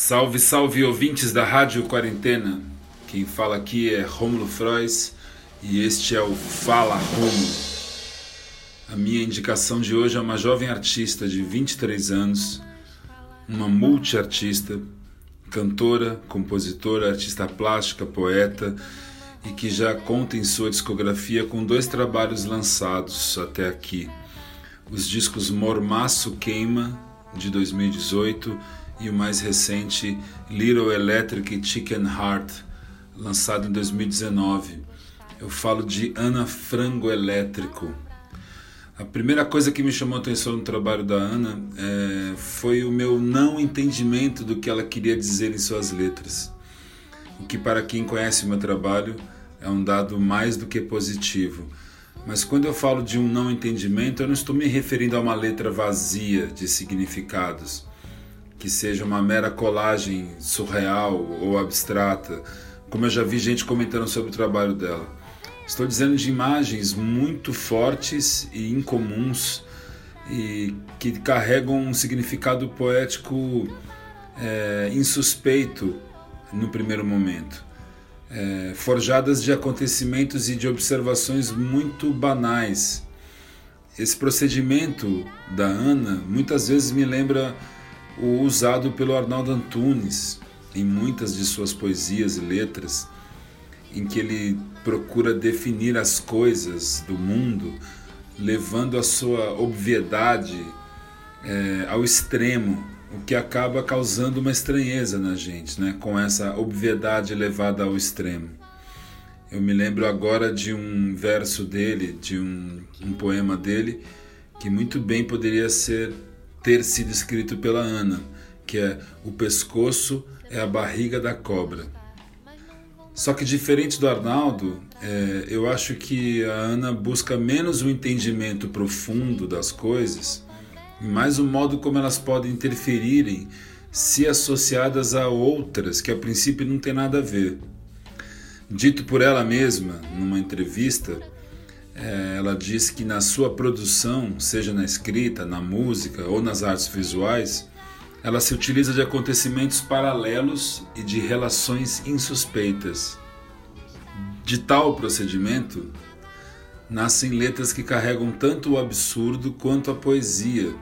Salve, salve ouvintes da Rádio Quarentena. Quem fala aqui é Rômulo Frois e este é o Fala Rômulo. A minha indicação de hoje é uma jovem artista de 23 anos, uma multiartista, cantora, compositora, artista plástica, poeta e que já conta em sua discografia com dois trabalhos lançados até aqui. Os discos Mormaço Queima, de 2018 e o mais recente Little Electric Chicken Heart, lançado em 2019. Eu falo de Ana Frango Elétrico. A primeira coisa que me chamou a atenção no trabalho da Ana é, foi o meu não entendimento do que ela queria dizer em suas letras. O que, para quem conhece o meu trabalho, é um dado mais do que positivo. Mas quando eu falo de um não entendimento, eu não estou me referindo a uma letra vazia de significados que seja uma mera colagem surreal ou abstrata, como eu já vi gente comentando sobre o trabalho dela. Estou dizendo de imagens muito fortes e incomuns e que carregam um significado poético é, insuspeito no primeiro momento, é, forjadas de acontecimentos e de observações muito banais. Esse procedimento da Ana muitas vezes me lembra o usado pelo Arnaldo Antunes em muitas de suas poesias e letras, em que ele procura definir as coisas do mundo, levando a sua obviedade é, ao extremo, o que acaba causando uma estranheza na gente, né? com essa obviedade levada ao extremo. Eu me lembro agora de um verso dele, de um, um poema dele, que muito bem poderia ser ter sido escrito pela Ana, que é O pescoço é a barriga da cobra. Só que diferente do Arnaldo, é, eu acho que a Ana busca menos o entendimento profundo das coisas mais o modo como elas podem interferirem se associadas a outras que a princípio não tem nada a ver. Dito por ela mesma numa entrevista, ela diz que na sua produção, seja na escrita, na música ou nas artes visuais, ela se utiliza de acontecimentos paralelos e de relações insuspeitas. De tal procedimento, nascem letras que carregam tanto o absurdo quanto a poesia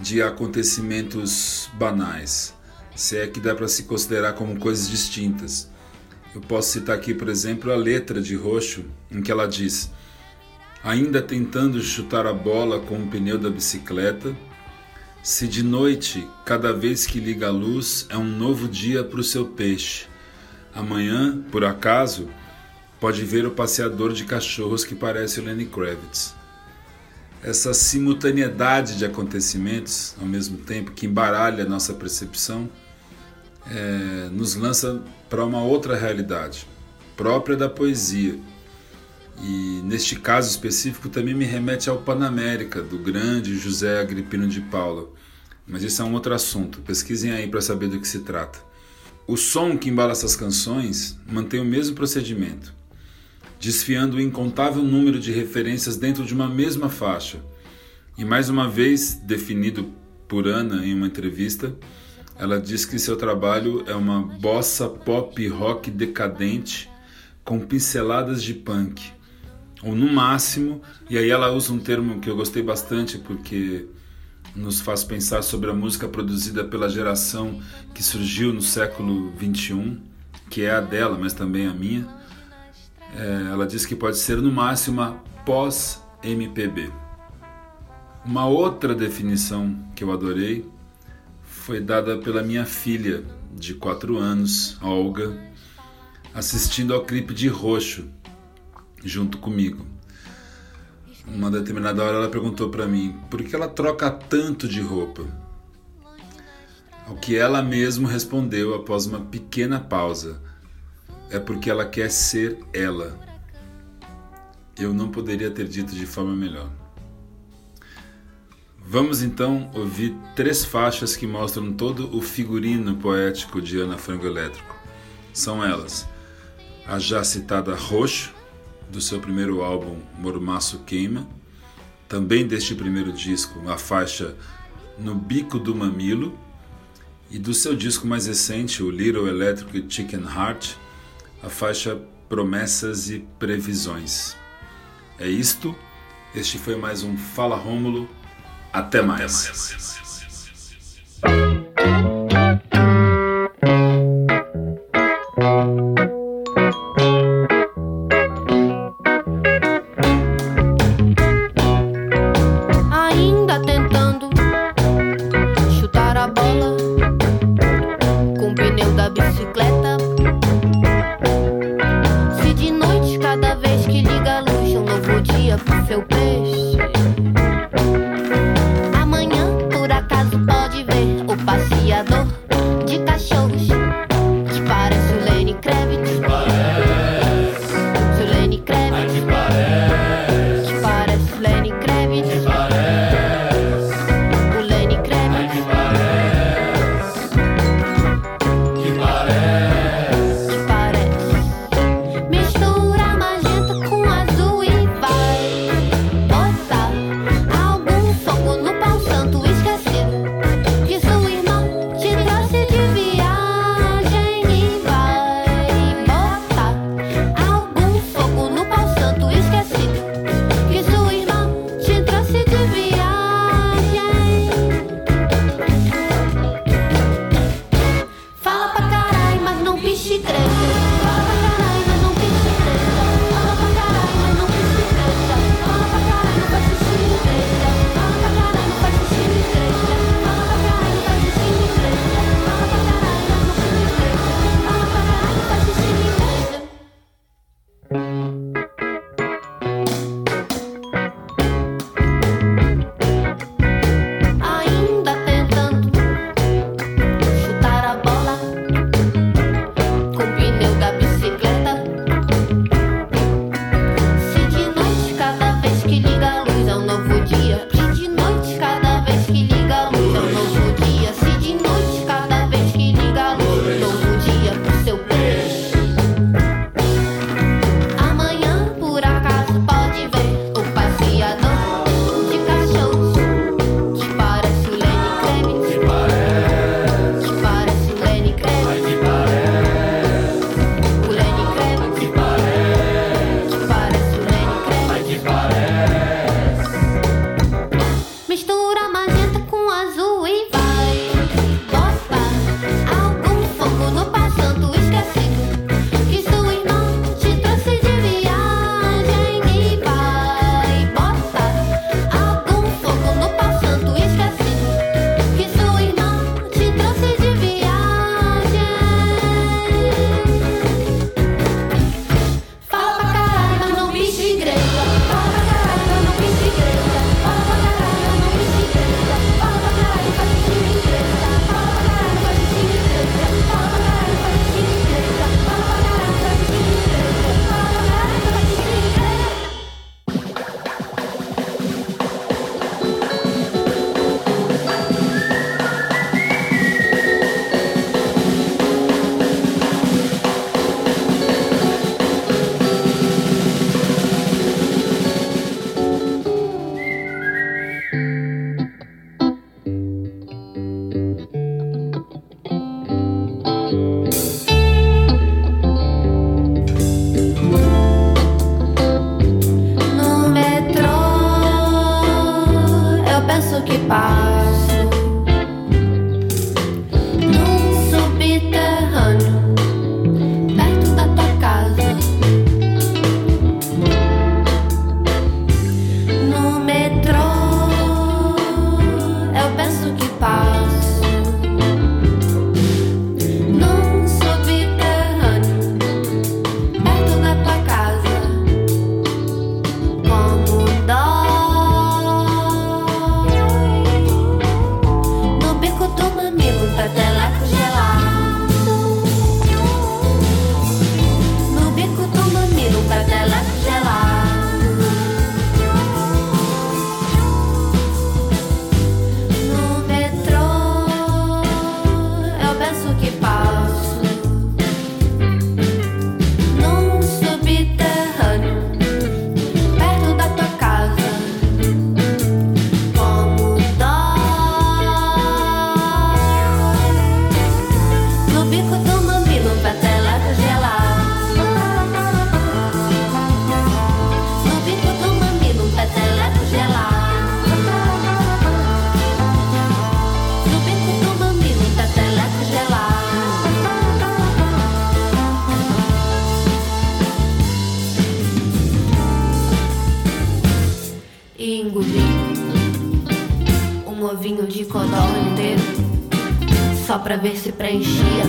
de acontecimentos banais, se é que dá para se considerar como coisas distintas. Eu posso citar aqui, por exemplo, a letra de Roxo, em que ela diz: Ainda tentando chutar a bola com o pneu da bicicleta, se de noite, cada vez que liga a luz, é um novo dia para o seu peixe. Amanhã, por acaso, pode ver o passeador de cachorros que parece o Lenny Kravitz. Essa simultaneidade de acontecimentos, ao mesmo tempo que embaralha nossa percepção, é, nos lança para uma outra realidade, própria da poesia. E neste caso específico também me remete ao Panamérica, do grande José Agripino de Paula. Mas isso é um outro assunto, pesquisem aí para saber do que se trata. O som que embala essas canções mantém o mesmo procedimento, desfiando o incontável número de referências dentro de uma mesma faixa. E mais uma vez, definido por Ana em uma entrevista, ela diz que seu trabalho é uma bossa pop rock decadente com pinceladas de punk, ou no máximo, e aí ela usa um termo que eu gostei bastante porque nos faz pensar sobre a música produzida pela geração que surgiu no século 21, que é a dela, mas também a minha. É, ela diz que pode ser no máximo uma pós-MPB. Uma outra definição que eu adorei foi dada pela minha filha de 4 anos, Olga, assistindo ao clipe de Roxo junto comigo. Uma determinada hora ela perguntou para mim por que ela troca tanto de roupa. Ao que ela mesma respondeu após uma pequena pausa: é porque ela quer ser ela. Eu não poderia ter dito de forma melhor. Vamos então ouvir três faixas que mostram todo o figurino poético de Ana Frango Elétrico. São elas: a já citada Roxo, do seu primeiro álbum Mormaço Queima, também deste primeiro disco, a faixa No Bico do Mamilo, e do seu disco mais recente, o Little Electric Chicken Heart, a faixa Promessas e Previsões. É isto, este foi mais um Fala Rômulo, até mais. Até pra ver se preenchia.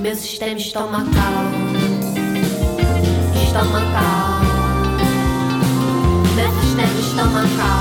Meu sistema estomacal, estomacal, meu sistema estomacal.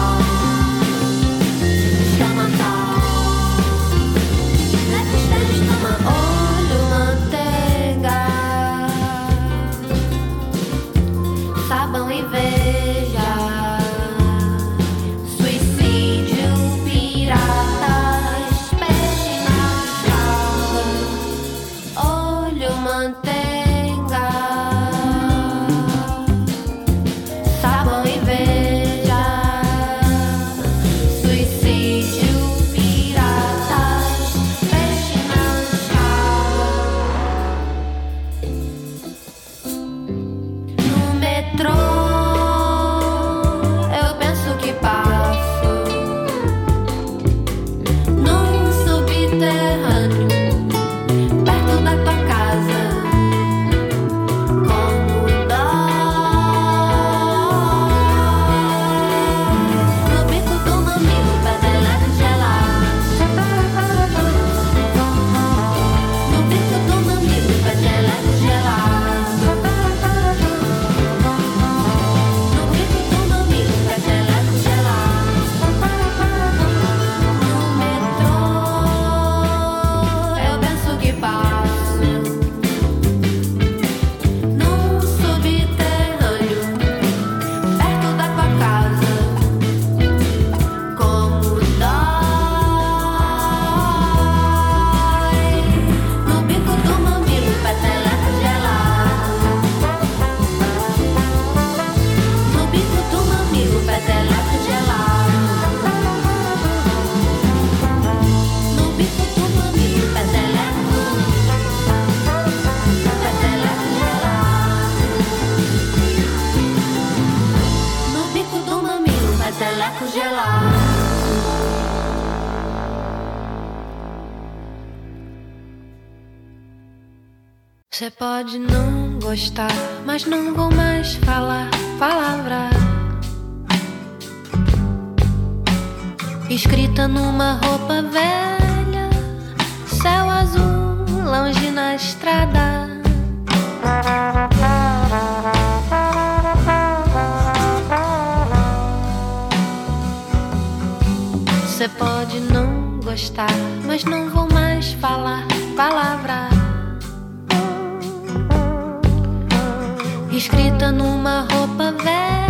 Pode não gostar, mas não vou mais falar palavra. Escrita numa roupa velha, céu azul, longe na estrada. Você pode não gostar, mas não vou mais falar palavra. escrita numa roupa velha.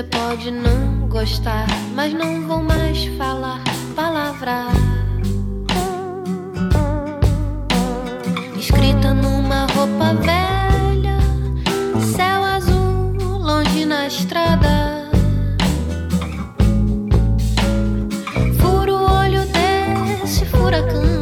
Você pode não gostar, mas não vou mais falar palavra. Escrita numa roupa velha, céu azul, longe na estrada. furo olho desse furacão.